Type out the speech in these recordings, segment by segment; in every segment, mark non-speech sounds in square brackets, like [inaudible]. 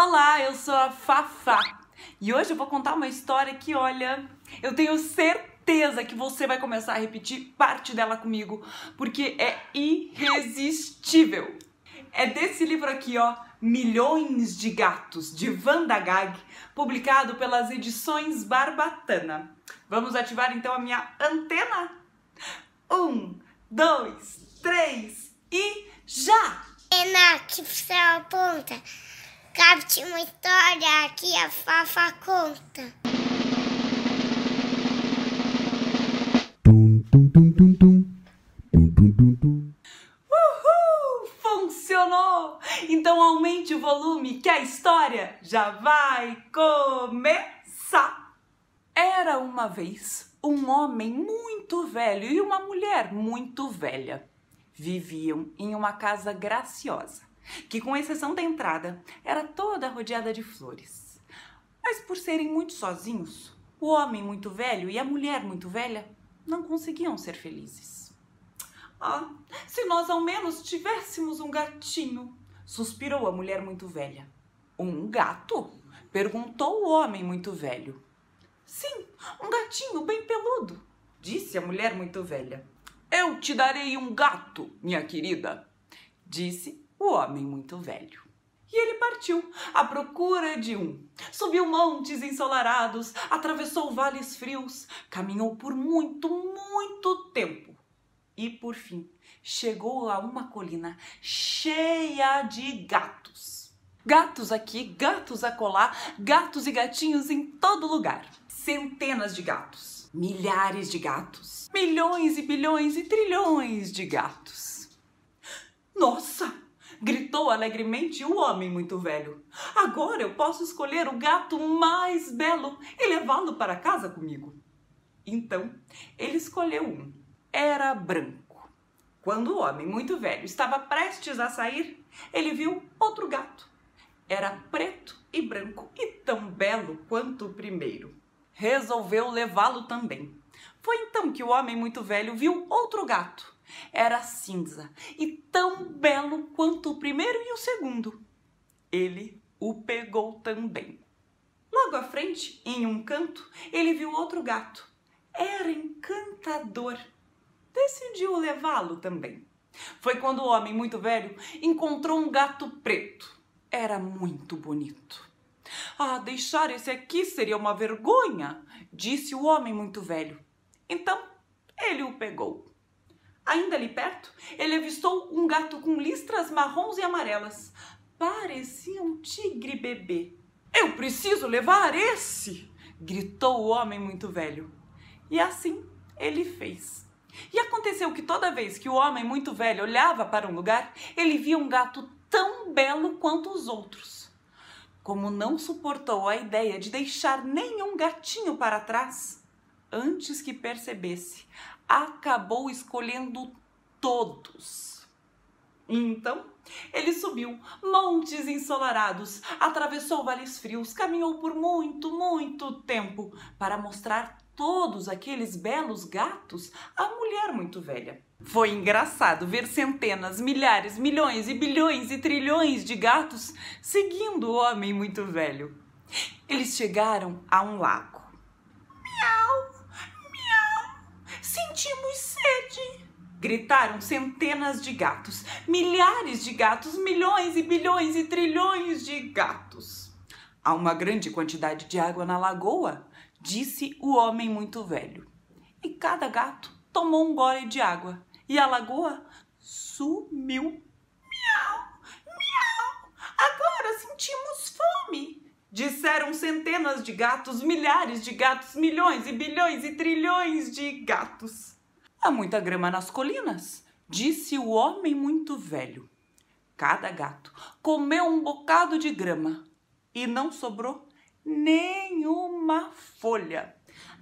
Olá, eu sou a Fafá e hoje eu vou contar uma história que, olha, eu tenho certeza que você vai começar a repetir parte dela comigo, porque é irresistível. É desse livro aqui, ó, Milhões de Gatos, de Wanda Gag, publicado pelas edições Barbatana. Vamos ativar então a minha antena? Um, dois, três e já! Ena, que você aponta. Capte uma história que a Fafa conta. Tum, tum, tum, tum, tum. Tum, tum, tum, tum. Uhul! Funcionou! Então aumente o volume que a história já vai começar! Era uma vez um homem muito velho e uma mulher muito velha. Viviam em uma casa graciosa que, com exceção da entrada, era toda rodeada de flores. Mas por serem muito sozinhos, o homem muito velho e a mulher muito velha não conseguiam ser felizes. Ah, se nós ao menos tivéssemos um gatinho, suspirou a mulher muito velha. Um gato? perguntou o homem muito velho. Sim, um gatinho bem peludo, disse a mulher muito velha. Eu te darei um gato, minha querida, disse o homem muito velho. E ele partiu à procura de um. Subiu montes ensolarados, atravessou vales frios, caminhou por muito, muito tempo. E por fim, chegou a uma colina cheia de gatos. Gatos aqui, gatos acolá, gatos e gatinhos em todo lugar. Centenas de gatos, milhares de gatos, milhões e bilhões e trilhões de gatos. Nossa! Gritou alegremente o homem muito velho. Agora eu posso escolher o gato mais belo e levá-lo para casa comigo. Então ele escolheu um. Era branco. Quando o homem muito velho estava prestes a sair, ele viu outro gato. Era preto e branco e tão belo quanto o primeiro. Resolveu levá-lo também. Foi então que o homem muito velho viu outro gato era cinza e tão belo quanto o primeiro e o segundo. Ele o pegou também. Logo à frente, em um canto, ele viu outro gato. Era encantador. Decidiu levá-lo também. Foi quando o homem muito velho encontrou um gato preto. Era muito bonito. Ah, deixar esse aqui seria uma vergonha, disse o homem muito velho. Então ele o pegou. Ainda ali perto, ele avistou um gato com listras marrons e amarelas. Parecia um tigre bebê. Eu preciso levar esse! gritou o homem muito velho. E assim ele fez. E aconteceu que toda vez que o homem muito velho olhava para um lugar, ele via um gato tão belo quanto os outros. Como não suportou a ideia de deixar nenhum gatinho para trás, antes que percebesse, acabou escolhendo todos. Então, ele subiu montes ensolarados, atravessou vales frios, caminhou por muito, muito tempo para mostrar todos aqueles belos gatos à mulher muito velha. Foi engraçado ver centenas, milhares, milhões e bilhões e trilhões de gatos seguindo o homem muito velho. Eles chegaram a um lago. Sentimos sede! Gritaram centenas de gatos, milhares de gatos, milhões e bilhões e trilhões de gatos. Há uma grande quantidade de água na lagoa, disse o homem muito velho. E cada gato tomou um gole de água e a lagoa sumiu. Miau, miau, agora sentimos fome. Disseram centenas de gatos, milhares de gatos, milhões e bilhões e trilhões de gatos. Há muita grama nas colinas, disse o homem muito velho. Cada gato comeu um bocado de grama e não sobrou nenhuma folha.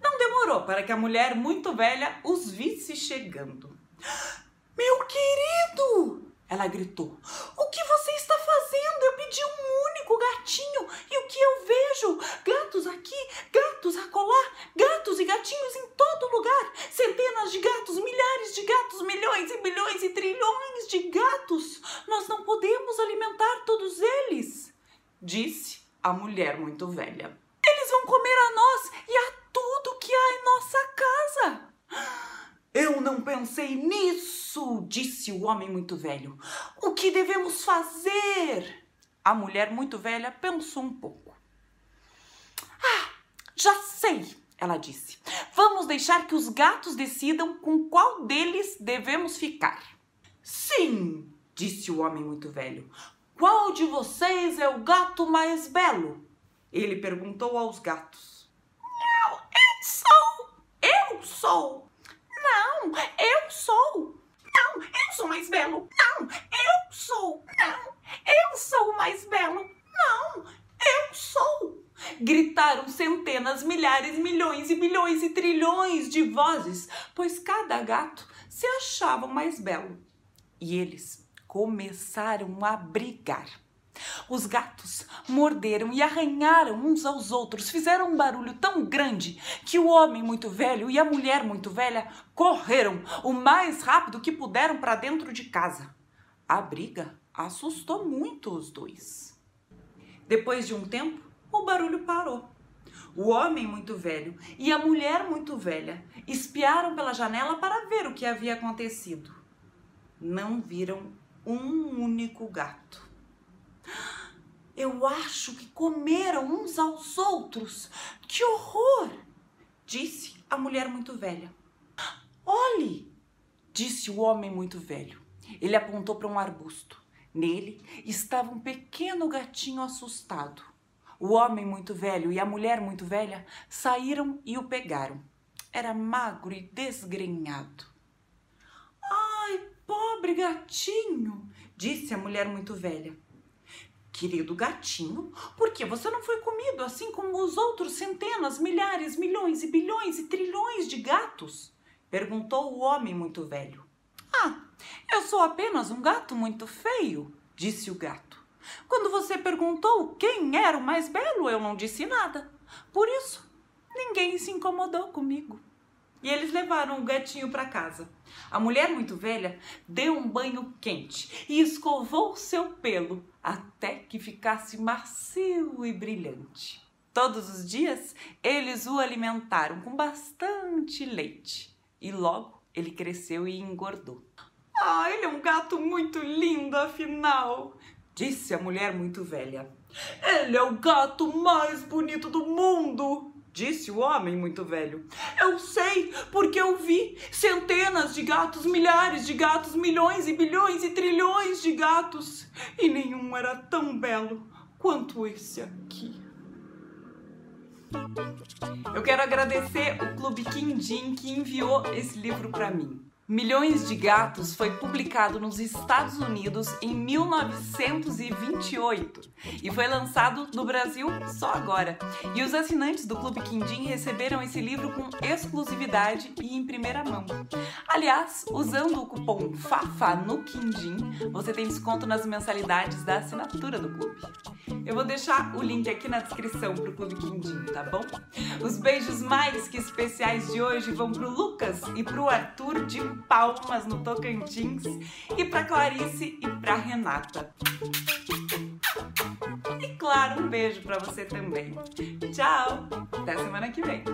Não demorou para que a mulher muito velha os visse chegando. [gasps] Meu querido! Ela gritou. O que você está fazendo? Eu pedi um único gatinho e o que eu vejo? Gatos aqui, gatos acolá, gatos e gatinhos em todo lugar. Centenas de gatos, milhares de gatos, milhões e bilhões e trilhões de gatos. Nós não podemos alimentar todos eles disse a mulher muito velha. Eles vão comer a nós e a tudo que há em nossa casa. Eu não pensei nisso, disse o homem muito velho. O que devemos fazer? A mulher muito velha pensou um pouco. Ah, já sei, ela disse. Vamos deixar que os gatos decidam com qual deles devemos ficar. Sim, disse o homem muito velho. Qual de vocês é o gato mais belo? Ele perguntou aos gatos. Não, eu sou! Eu sou! Não, eu sou! Não, eu sou mais belo! Não, eu sou! Não, eu sou o mais belo! Não, eu sou! Gritaram centenas, milhares, milhões e bilhões e trilhões de vozes, pois cada gato se achava mais belo. E eles começaram a brigar. Os gatos morderam e arranharam uns aos outros, fizeram um barulho tão grande que o homem muito velho e a mulher muito velha correram o mais rápido que puderam para dentro de casa. A briga assustou muito os dois. Depois de um tempo, o barulho parou. O homem muito velho e a mulher muito velha espiaram pela janela para ver o que havia acontecido. Não viram um único gato. Eu acho que comeram uns aos outros. Que horror! disse a mulher muito velha. Olhe! disse o homem muito velho. Ele apontou para um arbusto. Nele estava um pequeno gatinho assustado. O homem muito velho e a mulher muito velha saíram e o pegaram. Era magro e desgrenhado. Gatinho, disse a mulher muito velha. Querido gatinho, por que você não foi comido assim como os outros centenas, milhares, milhões e bilhões e trilhões de gatos? perguntou o homem muito velho. Ah, eu sou apenas um gato muito feio, disse o gato. Quando você perguntou quem era o mais belo, eu não disse nada. Por isso, ninguém se incomodou comigo. E eles levaram o gatinho para casa. A mulher muito velha deu um banho quente e escovou seu pelo até que ficasse macio e brilhante. Todos os dias eles o alimentaram com bastante leite e logo ele cresceu e engordou. Ah, ele é um gato muito lindo, afinal, disse a mulher muito velha. Ele é o gato mais bonito do mundo, disse o homem muito velho. Eu sei, porque eu vi centenas de gatos, milhares de gatos, milhões e bilhões e trilhões de gatos, e nenhum era tão belo quanto esse aqui. Eu quero agradecer o Clube Quindim que enviou esse livro para mim. Milhões de Gatos foi publicado nos Estados Unidos em 1928 e foi lançado no Brasil só agora. E os assinantes do Clube Quindim receberam esse livro com exclusividade e em primeira mão. Aliás, usando o cupom FAFA no Quindim, você tem desconto nas mensalidades da assinatura do clube. Eu vou deixar o link aqui na descrição pro Clube Quindim, tá bom? Os beijos mais que especiais de hoje vão pro Lucas e pro Arthur de Palmas, no Tocantins, e para Clarice e para Renata. E claro, um beijo para você também. Tchau! Até semana que vem.